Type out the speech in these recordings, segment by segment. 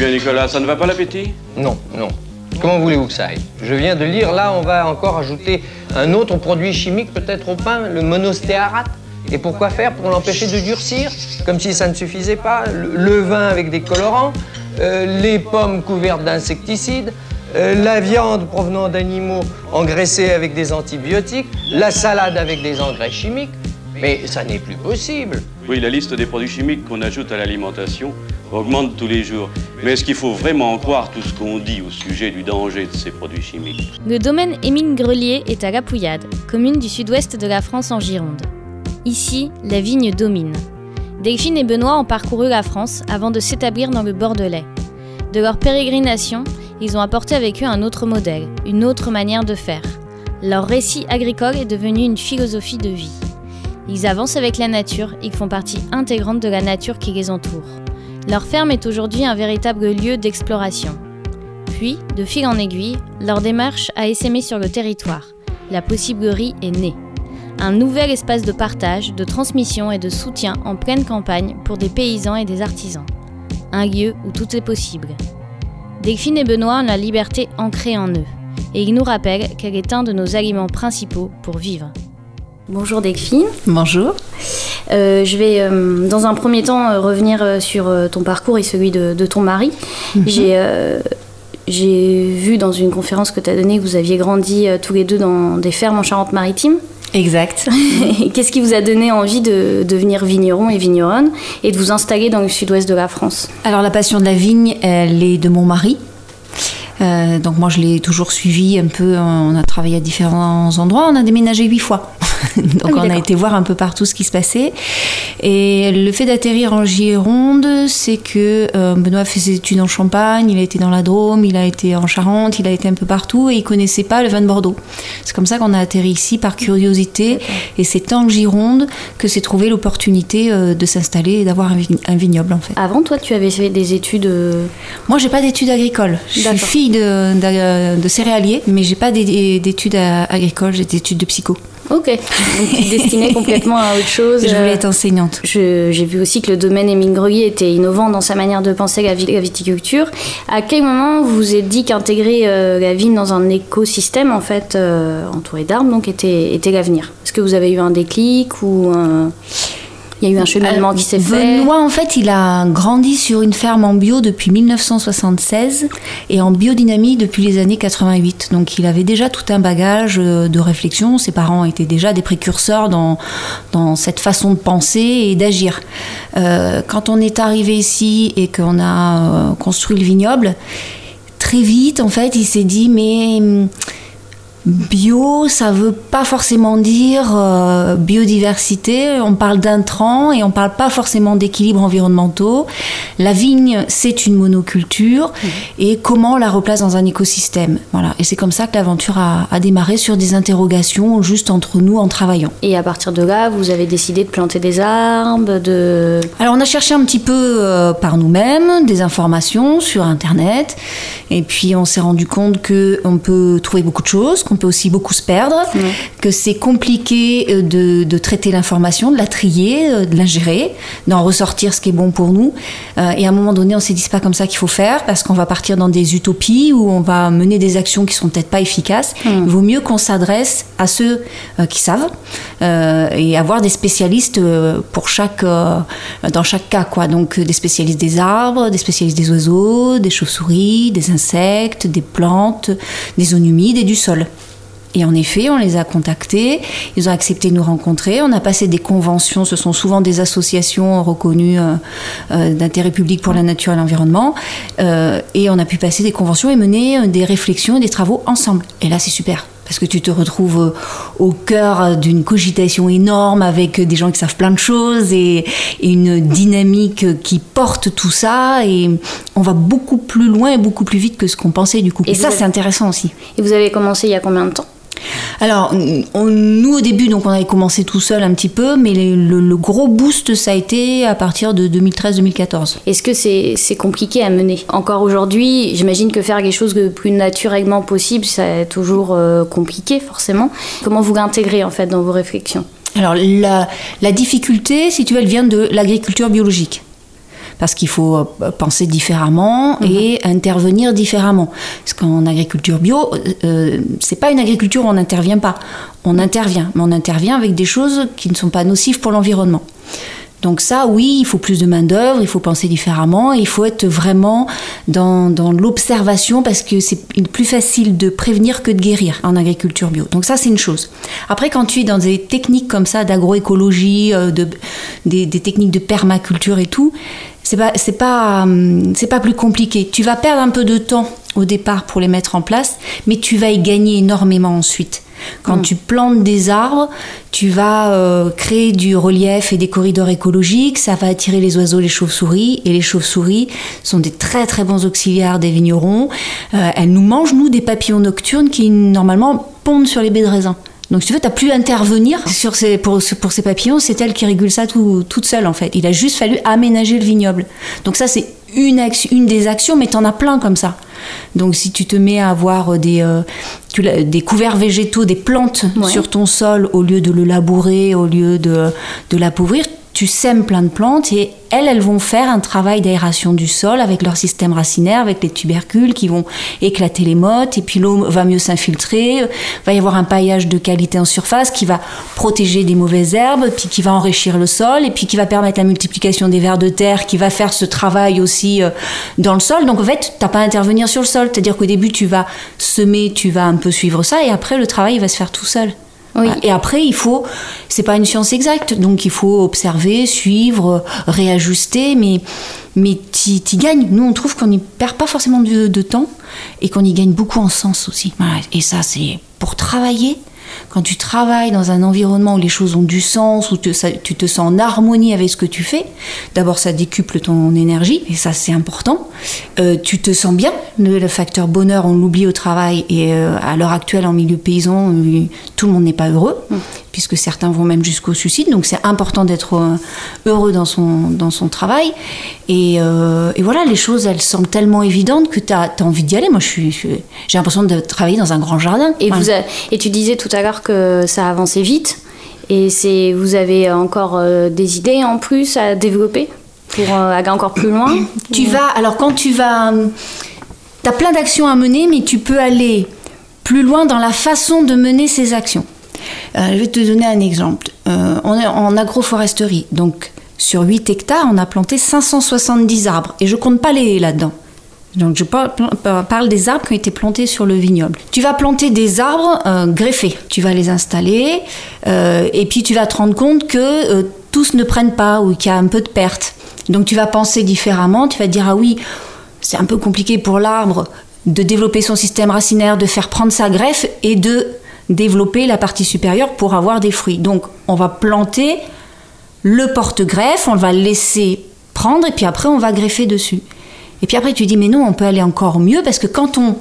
bien, Nicolas, ça ne va pas l'appétit? Non, non. Comment voulez-vous que ça aille? Je viens de lire, là, on va encore ajouter un autre produit chimique peut-être au pain, le monostéarate. Et pourquoi faire? Pour l'empêcher de durcir, comme si ça ne suffisait pas. Le, vin avec des colorants, euh, les pommes couvertes d'insecticides, euh, la viande provenant d'animaux engraissés avec des antibiotiques, la salade avec des engrais chimiques. Mais ça n'est plus possible. Oui, la liste des produits chimiques qu'on ajoute à l'alimentation augmente tous les jours. Mais est-ce qu'il faut vraiment en croire tout ce qu'on dit au sujet du danger de ces produits chimiques? Le domaine Émile Grelier est à La Pouillade, commune du sud-ouest de la France en Gironde. Ici, la vigne domine. Delphine et Benoît ont parcouru la France avant de s'établir dans le Bordelais. De leur pérégrination, ils ont apporté avec eux un autre modèle, une autre manière de faire. Leur récit agricole est devenu une philosophie de vie. Ils avancent avec la nature, ils font partie intégrante de la nature qui les entoure. Leur ferme est aujourd'hui un véritable lieu d'exploration. Puis, de fil en aiguille, leur démarche a essaimé sur le territoire. La possiblerie est née. Un nouvel espace de partage, de transmission et de soutien en pleine campagne pour des paysans et des artisans. Un lieu où tout est possible. Delphine et Benoît ont la liberté ancrée en eux, et ils nous rappellent qu'elle est un de nos aliments principaux pour vivre. Bonjour Delphine. Bonjour. Euh, je vais euh, dans un premier temps euh, revenir sur ton parcours et celui de, ton mari. Mhm. J'ai vu dans une conférence que tu as donnée que vous aviez grandi tous les deux dans des fermes en Charente-Maritime. Exact. Qu'est-ce qui vous a donné envie de devenir vigneron et vigneronne et de vous installer dans le sud-ouest de la France? Alors la passion de la vigne, elle est de mon mari. Donc moi je l'ai toujours suivi un peu, on a travaillé à différents endroits, on a déménagé huit fois. Donc ah on a été voir un peu partout ce qui se passait. Et le fait d'atterrir en Gironde, c'est que euh, Benoît fait ses études en Champagne, il a été dans la Drôme, il a été en Charente, il a été un peu partout et il connaissait pas le vin de Bordeaux. C'est comme ça qu'on a atterri ici par curiosité. Et c'est en Gironde que s'est trouvé l'opportunité euh, de s'installer et d'avoir un, vignoble en fait. Avant, toi, tu avais fait des études euh, Moi, j'ai pas d'études agricoles. Je suis fille de, de, de céréalier, mais j'ai pas d'études agricoles, j'ai des études de psycho. Ok, donc tu destinais complètement à autre chose. Je voulais être enseignante. J'ai vu aussi que le domaine Émile était innovant dans sa manière de penser la, viticulture. À quel moment vous vous êtes dit qu'intégrer euh, la vigne dans un écosystème en fait euh, entouré d'arbres donc était, était l'avenir? Est-ce que vous avez eu un déclic ou un... Il y a eu un cheminement qui s'est fait. Benoît, en fait, il a grandi sur une ferme en bio depuis 1976 et en biodynamie depuis les années 88. Donc, il avait déjà tout un bagage euh, de réflexion. Ses parents étaient déjà des précurseurs dans, dans cette façon de penser et d'agir. Euh, quand on est arrivé ici et qu'on a euh, construit le vignoble, très vite, en fait, il s'est dit, mais hum, Bio, ça veut pas forcément dire euh, biodiversité. On parle d'intrants et on parle pas forcément d'équilibre environnementaux. La vigne, c'est une monoculture mmh. et comment on la replace dans un écosystème. Voilà. Et c'est comme ça que l'aventure a, démarré sur des interrogations juste entre nous en travaillant. Et à partir de là, vous avez décidé de planter des arbres, de. Alors on a cherché un petit peu euh, par nous-mêmes des informations sur Internet et puis on s'est rendu compte que on peut trouver beaucoup de choses peut aussi beaucoup se perdre, que c'est compliqué euh, de, traiter l'information, de la trier, euh, de la gérer, d'en ressortir ce qui est bon pour nous. Euh, et à un moment donné, on s'est dit c'est pas comme ça qu'il faut faire parce qu'on va partir dans des utopies où on va mener des actions qui sont peut-être pas efficaces. Il vaut mieux qu'on s'adresse à ceux qui savent et avoir des spécialistes pour chaque dans chaque cas quoi. Donc des spécialistes des arbres, des spécialistes des oiseaux, des chauves-souris, des insectes, des plantes, des zones humides et du sol. Et en effet, on les a contactés, ils ont accepté de nous rencontrer, on a passé des conventions, ce sont souvent des associations reconnues euh, euh, d'intérêt public pour la nature et l'environnement, euh, et on a pu passer des conventions et mener des réflexions et des travaux ensemble. Et là, c'est super. Parce que tu te retrouves au cœur d'une cogitation énorme avec des gens qui savent plein de choses et, une dynamique qui porte tout ça. Et on va beaucoup plus loin et beaucoup plus vite que ce qu'on pensait du coup. Et, ça, c'est intéressant aussi. Et vous avez commencé il y a combien de temps? Alors, nous au début, donc on avait commencé tout seul un petit peu, mais le, gros boost, ça a été à partir de 2013-2014. Est-ce que c'est compliqué à mener? Encore aujourd'hui, j'imagine que faire quelque chose de plus naturellement possible, c'est toujours euh, compliqué forcément. Comment vous l'intégrez en fait dans vos réflexions? Alors, la, la difficulté, si tu veux, elle vient de l'agriculture biologique parce qu'il faut euh, penser différemment mhm. et intervenir différemment. Parce qu'en agriculture bio, euh, c'est pas une agriculture où on n'intervient pas. On intervient, mais on intervient avec des choses qui ne sont pas nocives pour l'environnement. Donc ça, oui, il faut plus de main-d'œuvre, il faut penser différemment, il faut être vraiment dans, dans l'observation parce que c'est plus facile de prévenir que de guérir en agriculture bio. Donc ça, c'est une chose. Après, quand tu es dans des techniques comme ça d'agroécologie, euh, de, des, techniques de permaculture et tout, c'est pas, c'est pas, hum, c'est pas plus compliqué. Tu vas perdre un peu de temps au départ pour les mettre en place, mais tu vas y gagner énormément ensuite. Quand mm. tu plantes des arbres, tu vas euh, créer du relief et des corridors écologiques, ça va attirer les oiseaux, les chauves-souris, et les chauves-souris sont des très très bons auxiliaires des vignerons. Euh, elles nous mangent, nous, des papillons nocturnes qui normalement pondent sur les baies de raisin. Donc, si tu veux, tu n'as plus à intervenir sur ces, pour, ces papillons, c'est elle qui régule ça tout, toute seule, en fait. Il a juste fallu aménager le vignoble. Donc, ça, c'est une, une des actions, mais tu en as plein comme ça. Donc, si tu te mets à avoir des, euh, des couverts végétaux, des plantes sur ton sol, au lieu de le labourer, au lieu de, de l'appauvrir, tu sèmes plein de plantes et elles, elles vont faire un travail d'aération du sol avec leur système racinaire, avec les tubercules qui vont éclater les mottes, et puis l'eau va mieux s'infiltrer, va y avoir un paillage de qualité en surface qui va protéger des mauvaises herbes, puis qui va enrichir le sol, et puis qui va permettre la multiplication des vers de terre, qui va faire ce travail aussi euh, dans le sol. Donc en fait, tu n'as pas à intervenir sur le sol, c'est-à-dire qu'au début, tu vas semer, tu vas un peu suivre ça, et après, le travail va se faire tout seul. Oui. Et après, il faut, c'est pas une science exacte, donc il faut observer, suivre, réajuster, mais, mais tu gagnes. Nous, on trouve qu'on n'y perd pas forcément de temps et qu'on y gagne beaucoup en sens aussi. Et ça, c'est pour travailler, quand tu travailles dans un environnement où les choses ont du sens, où tu te sens en harmonie avec ce que tu fais, d'abord ça décuple ton énergie, et ça c'est important. Euh, tu te sens bien, le, facteur bonheur on l'oublie au travail, et euh, à l'heure actuelle en milieu paysan, euh, tout le monde n'est pas heureux, mm. puisque certains vont même jusqu'au suicide, donc c'est important d'être heureux dans son, dans son travail. Et, et, voilà, les choses elles semblent tellement évidentes que tu as, envie d'y aller. Moi j'ai l'impression de travailler dans un grand jardin. Et, vous et tu disais tout à l'heure que ça a avancé vite. Et c'est, vous avez encore euh, des idées en plus à développer pour euh, aller encore plus loin? Tu vas, alors quand tu vas, tu as plein d'actions à mener, mais tu peux aller plus loin dans la façon de mener ces actions. Euh, je vais te donner un exemple. on est en agroforesterie, donc sur 8 hectares, on a planté 570 arbres, et je compte pas les là-dedans. Donc je parle des arbres qui ont été plantés sur le vignoble. Tu vas planter des arbres euh, greffés, tu vas les installer euh, et puis tu vas te rendre compte que euh, tous ne prennent pas ou qu'il y a un peu de perte. Donc tu vas penser différemment, tu vas dire ah oui, c'est un peu compliqué pour l'arbre de développer son système racinaire, de faire prendre sa greffe et de développer la partie supérieure pour avoir des fruits. Donc on va planter le porte-greffe, on va le laisser prendre et puis après on va greffer dessus. Et puis après, tu dis, mais non, on peut aller encore mieux parce que quand on,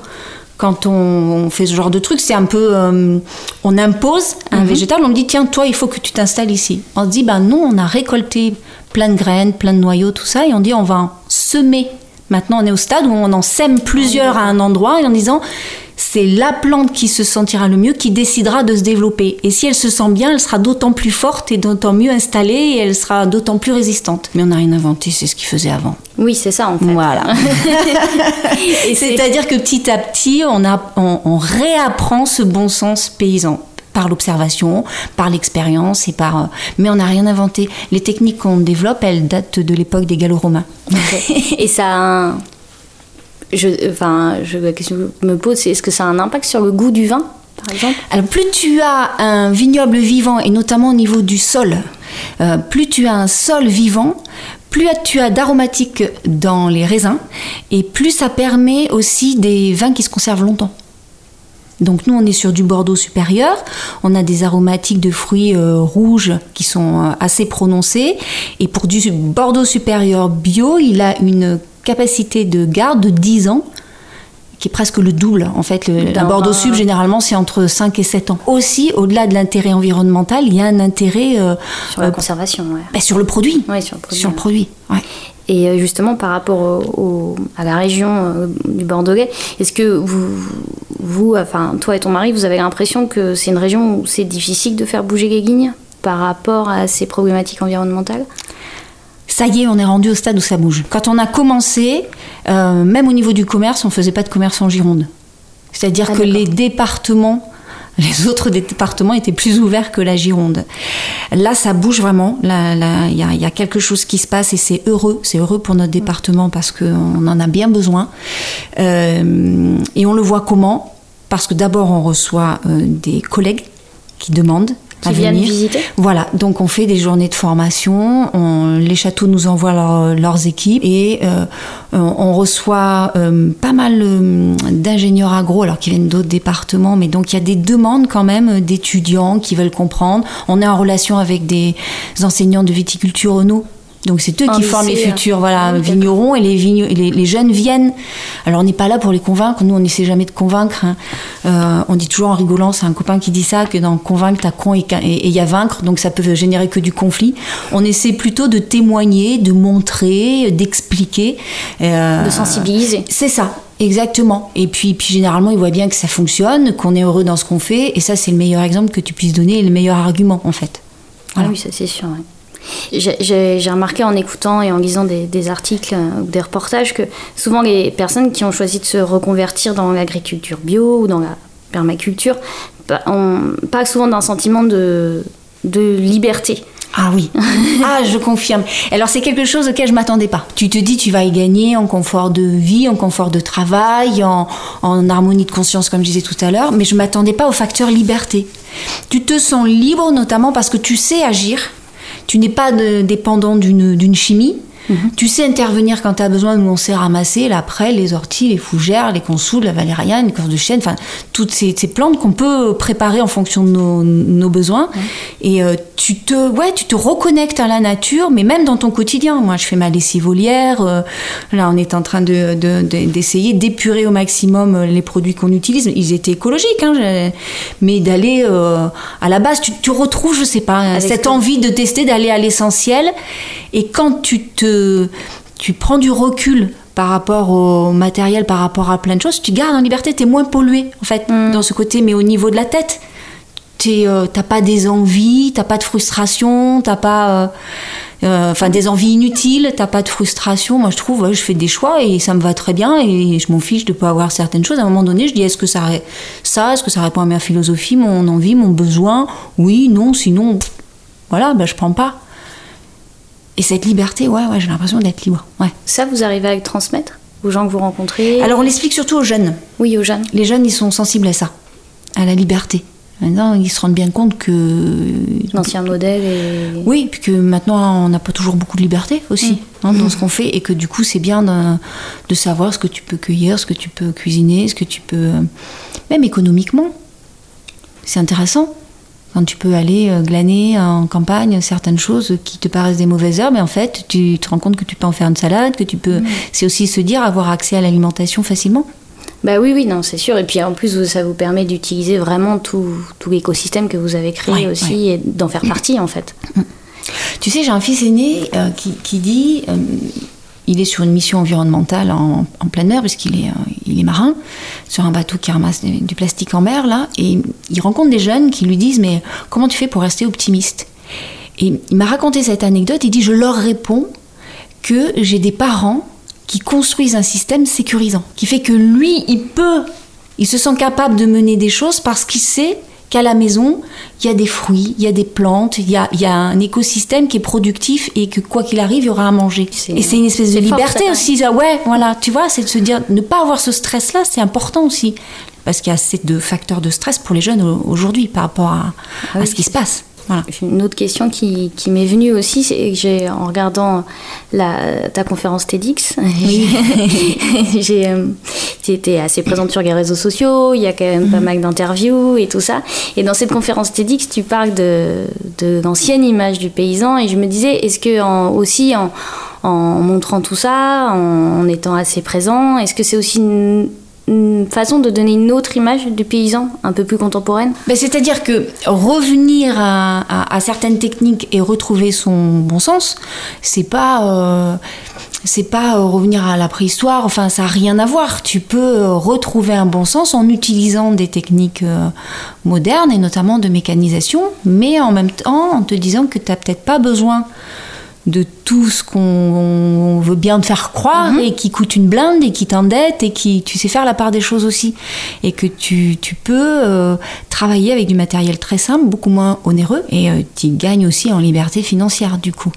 quand on fait ce genre de truc, c'est un peu. Euh, on impose un mhm. végétal, on me dit, tiens, toi, il faut que tu t'installes ici. On se dit, ben non, on a récolté plein de graines, plein de noyaux, tout ça, et on dit, on va semer. Maintenant, on est au stade où on en sème plusieurs à un endroit, et en disant, c'est la plante qui se sentira le mieux qui décidera de se développer. Et si elle se sent bien, elle sera d'autant plus forte et d'autant mieux installée et elle sera d'autant plus résistante. Mais on n'a rien inventé, c'est ce qu'il faisait avant. Oui, c'est ça en fait. Voilà. C'est-à-dire que petit à petit, on, a, on, réapprend ce bon sens paysan par l'observation, par l'expérience et par. Euh, mais on n'a rien inventé. Les techniques qu'on développe, elles datent de l'époque des Gallo-Romains. et ça a un je, enfin, la question que je me pose, c'est est-ce que ça a un impact sur le goût du vin, par exemple? Alors, plus tu as un vignoble vivant, et notamment au niveau du sol, euh, plus tu as un sol vivant, plus tu as d'aromatiques dans les raisins, et plus ça permet aussi des vins qui se conservent longtemps. Donc nous, on est sur du Bordeaux supérieur. On a des aromatiques de fruits euh, rouges qui sont euh, assez prononcés. Et pour du Bordeaux supérieur bio, il a une capacité de garde de 10 ans qui est presque le double. En fait, le, Bordeaux Sub, généralement, c'est entre 5 et 7 ans. Aussi, au-delà de l'intérêt environnemental, il y a un intérêt... Euh, sur la euh, conservation, ouais. Bah, sur le produit. Oui, sur le produit. Sur le produit, ouais. Et euh, justement, par rapport à la région du Bordelais, est-ce que vous, vous, enfin, toi et ton mari, vous avez l'impression que c'est une région où c'est difficile de faire bouger les lignes par rapport à ces problématiques environnementales? Ça y est, on est rendu au stade où ça bouge. Quand on a commencé, euh, même au niveau du commerce, on faisait pas de commerce en Gironde. C'est-à-dire Ah, que les départements, les autres départements étaient plus ouverts que la Gironde. Là, ça bouge vraiment. Là, là, il y, a- il y a quelque chose qui se passe et c'est heureux. C'est heureux pour notre département parce qu'on en a bien besoin. Euh, et on le voit comment? Parce que d'abord, on reçoit euh, des collègues qui demandent Qui à viennent venir. visiter Voilà, donc on fait des journées de formation, on- les châteaux nous envoient leur- leurs équipes et euh, on, on reçoit euh, pas mal euh, d'ingénieurs agro, alors qui viennent d'autres départements, mais donc il y a des demandes quand même d'étudiants qui veulent comprendre. On est en relation avec des enseignants de viticulture Renault. Donc c'est eux qui forment les lycée, futurs euh, voilà, ah vignerons et les, les, les jeunes viennent. Alors on n'est pas là pour les convaincre, nous on n'essaie jamais de convaincre. hein. Euh, on dit toujours en rigolant, c'est un copain qui dit ça, que dans convaincre, t'as con et il y a vaincre, donc ça peut générer que du conflit. On essaie plutôt de témoigner, de montrer, d'expliquer. euh, De sensibiliser. c'est ça, exactement. Et puis, puis généralement, ils voient bien que ça fonctionne, qu'on est heureux dans ce qu'on fait, et ça, c'est le meilleur exemple que tu puisses donner et le meilleur argument, en fait. Ah oui, ça c'est sûr. ouais. J'ai- remarqué en écoutant et en lisant des, des articles euh, ou des reportages que souvent les personnes qui ont choisi de se reconvertir dans l'agriculture bio ou dans la permaculture bah, ont pas souvent d'un sentiment de, de liberté. Ah oui, ah je confirme. Alors c'est quelque chose auquel je m'attendais pas. Tu te dis tu vas y gagner en confort de vie, en confort de travail, en, en harmonie de conscience comme je disais tout à l'heure, mais je m'attendais pas au facteur liberté. Tu te sens libre notamment parce que tu sais agir. Tu n'es pas de- dépendant d'une d'une chimie. Tu sais intervenir quand tu as besoin. Nous, on sait ramasser la prêle, les orties, les fougères, les consoules, la valériane, les corps de chêne, enfin, toutes ces, ces plantes qu'on peut préparer en fonction de nos, nos besoins. Et euh, tu, te, ouais, tu te reconnectes à la nature, mais même dans ton quotidien. Moi, je fais ma lessive volière. euh, là, on est en train de- de- de- d'essayer d'épurer au maximum euh, les produits qu'on utilise. Ils étaient écologiques, hein, mais d'aller euh, à la base, tu, tu retrouves, je sais pas, Avec cette ton- envie de tester, d'aller à l'essentiel. Et quand tu te, tu prends du recul par rapport au matériel, par rapport à plein de choses, tu gardes en liberté, tu es moins pollué en fait Mm. dans ce côté, mais au niveau de la tête, tu t'as pas des envies, t'as pas de frustration, t'as pas, euh, euh, enfin des envies inutiles, t'as pas de frustration. Moi je trouve, ouais, je fais des choix et ça me va très bien et je m'en fiche de pas avoir certaines choses. À un moment donné, je dis est-ce que ça, est-ce que ça répond à ma philosophie, mon envie, mon besoin? Oui, non, sinon, voilà, ben je prends pas. Et cette liberté, ouais, ouais, j'ai l'impression d'être libre. Ouais. Ça, vous arrivez à le transmettre aux gens que vous rencontrez? Alors on l'explique surtout aux jeunes. Oui, aux jeunes. Les jeunes, ils sont sensibles à ça, à la liberté. Maintenant, ils se rendent bien compte que. L'ancien modèle et... Oui, puis que maintenant, on n'a pas toujours beaucoup de liberté aussi hein, dans ce qu'on fait, et que du coup, c'est bien de, de savoir ce que tu peux cueillir, ce que tu peux cuisiner, ce que tu peux. Même économiquement. C'est intéressant. Quand tu peux aller euh, glaner en campagne certaines choses qui te paraissent des mauvaises herbes, et en fait, tu te rends compte que tu peux en faire une salade, que tu peux. C'est aussi se dire avoir accès à l'alimentation facilement. Bah oui, oui, non, c'est sûr. Et puis en plus, ça vous permet d'utiliser vraiment tout, tout l'écosystème que vous avez créé Ouais, aussi et d'en faire partie en fait. Tu sais, j'ai un fils aîné euh, qui, qui dit, euh, il est sur une mission environnementale en, en pleine mer, puisqu'il est, euh, est marin, sur un bateau qui ramasse du, du plastique en mer, là, et il rencontre des jeunes qui lui disent, mais comment tu fais pour rester optimiste? Et il m'a raconté cette anecdote, il dit, je leur réponds que j'ai des parents qui construisent un système sécurisant, qui fait que lui, il peut, il se sent capable de mener des choses parce qu'il sait qu'à la maison, il y a des fruits, il y a des plantes, il y a, il y a un écosystème qui est productif et que quoi qu'il arrive, il y aura à manger. Et c'est une espèce de fort, liberté aussi. ça, ouais, voilà, tu vois, c'est de se dire, ne pas avoir ce stress-là, c'est important aussi. Parce qu'il y a assez de facteurs de stress pour les jeunes au- aujourd'hui par rapport à, Ah à ce qui se passe. Voilà. Une autre question qui, qui m'est venue aussi, c'est que j'ai, en regardant la, ta conférence TEDx, j'ai euh, été assez présente sur les réseaux sociaux, il y a quand même pas mal d'interviews et tout ça. Et dans cette conférence TEDx, tu parles de, de l'ancienne image du paysan et je me disais, est-ce que en- aussi en, en montrant tout ça, en, en étant assez présent, est-ce que c'est aussi une, façon de donner une autre image du paysan, un peu plus contemporaine Ben, C'est-à-dire que revenir à, certaines techniques et retrouver son bon sens, c'est pas, euh, c'est pas euh, revenir à la préhistoire. Enfin, ça n'a rien à voir. Tu peux euh, retrouver un bon sens en utilisant des techniques modernes et notamment de mécanisation, mais en même temps en te disant que tu n'as peut-être pas besoin de tout ce qu'on veut bien te faire croire Mhm. et qui coûte une blinde et qui t'endette et qui tu sais faire la part des choses aussi et que tu, tu peux euh, travailler avec du matériel très simple, beaucoup moins onéreux et euh, tu gagnes aussi en liberté financière du coup.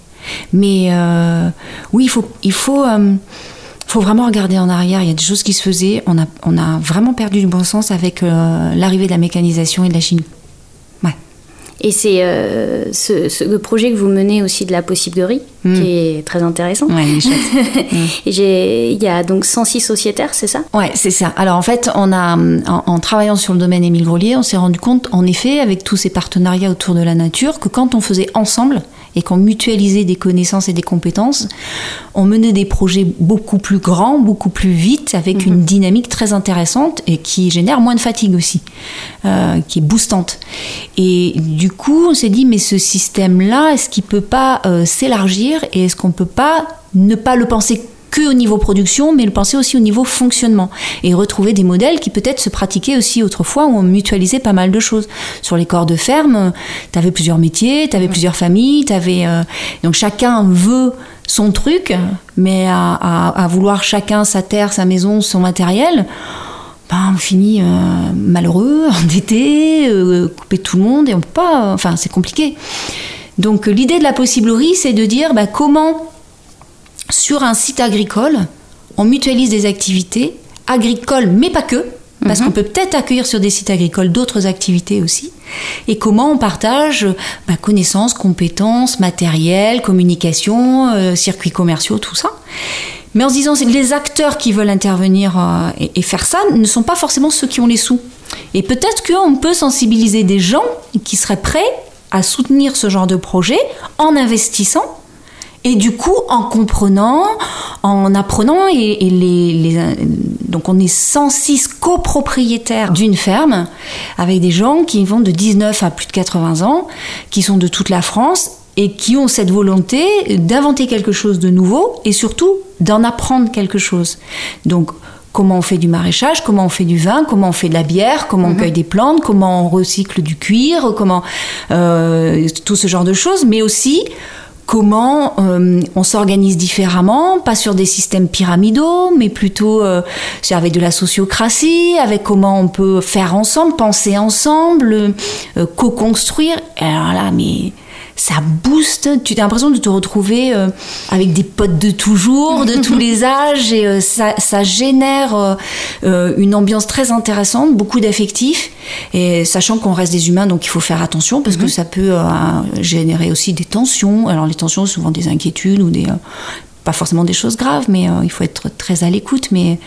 Mais euh, oui, il faut, il faut, faut vraiment regarder en arrière. Il y a des choses qui se faisaient. On a, on a vraiment perdu du bon sens avec l'arrivée de la mécanisation et de la chimie. Et c'est euh, ce, ce- le projet que vous menez aussi de la possiblerie, Mm. qui est très intéressant. Ouais, il j'ai- Il y a donc 106 sociétaires, c'est ça? Ouais, c'est ça. Alors en fait, on a, en, en travaillant sur le domaine Émile Grelier, on s'est rendu compte, en effet, avec tous ces partenariats autour de la nature, que quand on faisait ensemble et qu'on mutualisait des connaissances et des compétences, on menait des projets beaucoup plus grands, beaucoup plus vite, avec une dynamique très intéressante et qui génère moins de fatigue aussi, euh, qui est boostante. Et du coup, on s'est dit, mais ce système-là, est-ce qu'il peut pas euh, s'élargir et est-ce qu'on peut pas ne pas le penser que au niveau production, mais le penser aussi au niveau fonctionnement et retrouver des modèles qui peut-être se pratiquaient aussi autrefois où on mutualisait pas mal de choses. Sur les corps de ferme, tu avais plusieurs métiers, tu avais plusieurs familles, t'avais euh, donc chacun veut son truc, mais à, à- à vouloir chacun sa terre, sa maison, son matériel. Ben, on finit euh, malheureux, endetté, euh, tout le monde et on peut pas. Enfin, c'est compliqué. Donc, euh, l'idée de la possiblerie, c'est de dire ben, comment sur un site agricole, on mutualise des activités agricoles, mais pas que, parce qu'on peut peut-être accueillir sur des sites agricoles d'autres activités aussi, et comment on partage bah, connaissances, compétences, matériel, communication, euh, circuits commerciaux, tout ça. Mais en se disant, les acteurs qui veulent intervenir euh, et, et faire ça ne sont pas forcément ceux qui ont les sous. Et peut-être qu'on peut sensibiliser des gens qui seraient prêts à soutenir ce genre de projet en investissant et du coup, en comprenant, en apprenant, et, et les, les- donc on est 106 copropriétaires d'une ferme, avec des gens qui vont de 19 à plus de 80 ans, qui sont de toute la France, et qui ont cette volonté d'inventer quelque chose de nouveau, et surtout d'en apprendre quelque chose. Donc, comment on fait du maraîchage, comment on fait du vin, comment on fait de la bière, comment on cueille des plantes, comment on recycle du cuir, comment euh, tout ce genre de choses, mais aussi comment euh, on s'organise différemment, pas sur des systèmes pyramidaux, mais plutôt euh, avec de la sociocratie, avec comment on peut faire ensemble, penser ensemble, euh, co-construire. Alors là, mais ça booste, tu as l'impression de te retrouver euh, avec des potes de toujours, de tous les âges, et euh, ça, ça génère euh, une ambiance très intéressante, beaucoup d'affectifs, et sachant qu'on reste des humains, donc il faut faire attention, parce que ça peut générer aussi des tensions. Alors les tensions, souvent des inquiétudes, ou des... pas forcément des choses graves, mais il faut être très à l'écoute, mais...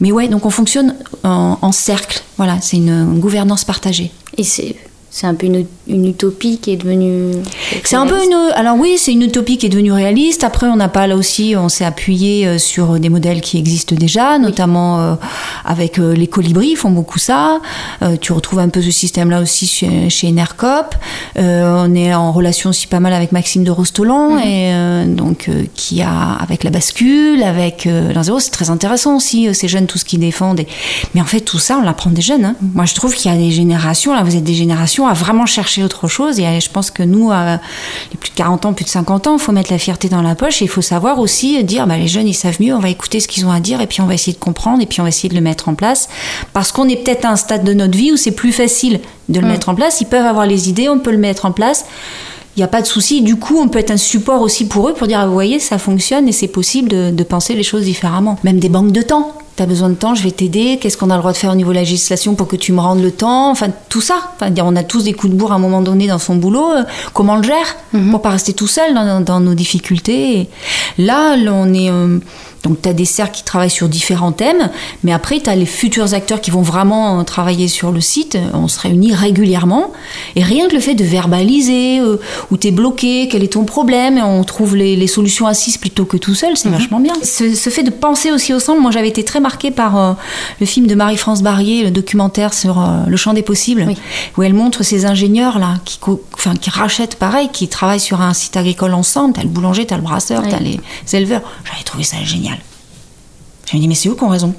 Mais ouais, donc on fonctionne en, en cercle. Voilà, c'est une, une gouvernance partagée. Et c'est c'est un peu une, une utopie qui est devenue. C'est un peu une. Alors oui, c'est une utopie qui est devenue réaliste. Après, on n'a pas là aussi, on s'est appuyé euh, sur des modèles qui existent déjà, notamment euh, avec euh, les colibris, ils font beaucoup ça. Euh, tu retrouves un peu ce système-là aussi chez, chez. Euh, on est en relation aussi pas mal avec Maxime de Rostolan, et euh, donc euh, qui a avec la bascule, avec euh, l'un zéro, c'est très intéressant aussi euh, ces jeunes tout ce qu'ils défendent. Et- Mais en fait, tout ça, on l'apprend des jeunes. hein. Moi, je trouve qu'il y a des générations. Là, vous êtes des générations à vraiment chercher autre chose. Et euh, je pense que nous, à les plus de 40 ans, plus de 50 ans, il faut mettre la fierté dans la poche. Et il faut savoir aussi euh, dire, bah, les jeunes, ils savent mieux. On va écouter ce qu'ils ont à dire, et puis on va essayer de comprendre, et puis on va essayer de le mettre en place. Parce qu'on est peut-être à un stade de notre vie où c'est plus facile de le mettre en place. Ils peuvent avoir les idées, on peut le mettre en place. Il n'y a pas de souci. Du coup, on peut être un support aussi pour eux pour dire, ah, vous voyez, ça fonctionne et c'est possible de, de penser les choses différemment. Même des banques de temps. Tu as besoin de temps, je vais t'aider. Qu'est-ce qu'on a le droit de faire au niveau de la législation pour que tu me rendes le temps Enfin, tout ça. Enfin, on a tous des coups de bourre à un moment donné dans son boulot. Euh, Comment on le gère Pour pas rester tout seul dans, dans nos difficultés. Et là, là, on est. euh, donc, tu as des cercles qui travaillent sur différents thèmes, mais après, tu as les futurs acteurs qui vont vraiment euh, travailler sur le site. On se réunit régulièrement. Et rien que le fait de verbaliser euh, où tu es bloqué, quel est ton problème, et on trouve les, les solutions assises plutôt que tout seul, c'est vachement bien. Ce, ce fait de penser aussi ensemble, moi j'avais été très marquée par euh, le film de Marie-France Barrier, le documentaire sur euh, le champ des possibles, Oui. où elle montre ces qui, co- enfin, qui rachètent pareil, qui travaillent sur un site agricole ensemble. T'as le boulanger, t'as le brasseur, Oui. t'as les éleveurs. J'avais trouvé ça génial. Je me dis, mais c'est eux qui ont raison.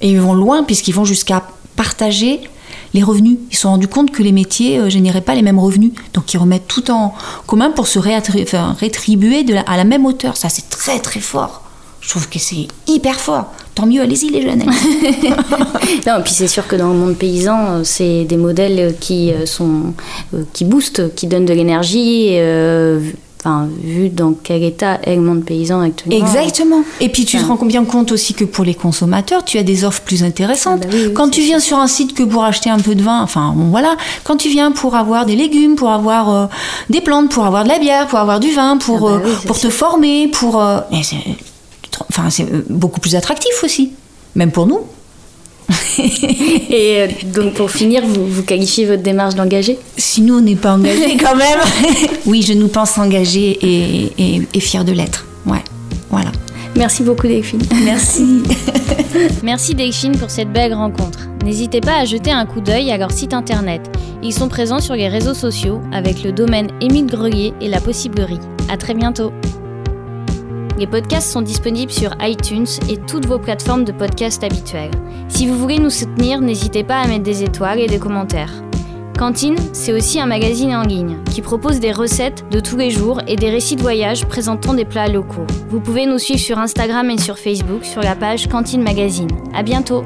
Et ils vont loin puisqu'ils vont jusqu'à partager les revenus. Ils se sont rendus compte que les métiers euh, généraient pas les mêmes revenus. Donc ils remettent tout en commun pour se rétribuer de à la même hauteur. Ça, c'est très très fort. Je trouve que c'est hyper fort. Tant mieux, allez-y les jeunes. non, puis c'est sûr que dans le monde paysan, euh, c'est des modèles qui euh, sont qui boostent, qui donnent de l'énergie. Enfin, vu dans quel état est le monde paysan actuellement. Exactement. Et puis tu te rends bien compte aussi que pour les consommateurs, tu as des offres plus intéressantes. Ah bah quand tu viens sur un site que pour acheter un peu de vin, enfin bon, voilà, quand tu viens pour avoir des légumes, pour avoir euh, des plantes, pour avoir de la bière, pour avoir du vin, pour, ah bah euh, pour te former, pour... Euh, enfin, c'est beaucoup plus attractif aussi, même pour nous. Et euh, donc pour finir, vous, vous qualifiez votre démarche d'engagée Si nous on n'est pas engagé quand même. oui, je nous pense engagée et, et, et fière de l'être. Ouais, voilà. Merci beaucoup Delphine. Merci. Merci Delphine pour cette belle rencontre. N'hésitez pas à jeter un coup d'œil à leur site internet. Ils sont présents sur les réseaux sociaux avec le domaine Émile Grelier et la Possiblerie. À très bientôt. Les podcasts sont disponibles sur iTunes et toutes vos plateformes de podcasts habituelles. Si vous voulez nous soutenir, n'hésitez pas à mettre des étoiles et des commentaires. Cantine, c'est aussi un magazine en ligne qui propose des recettes de tous les jours et des récits de voyage présentant des plats locaux. Vous pouvez nous suivre sur Instagram et sur Facebook sur la page Cantine Magazine. À bientôt!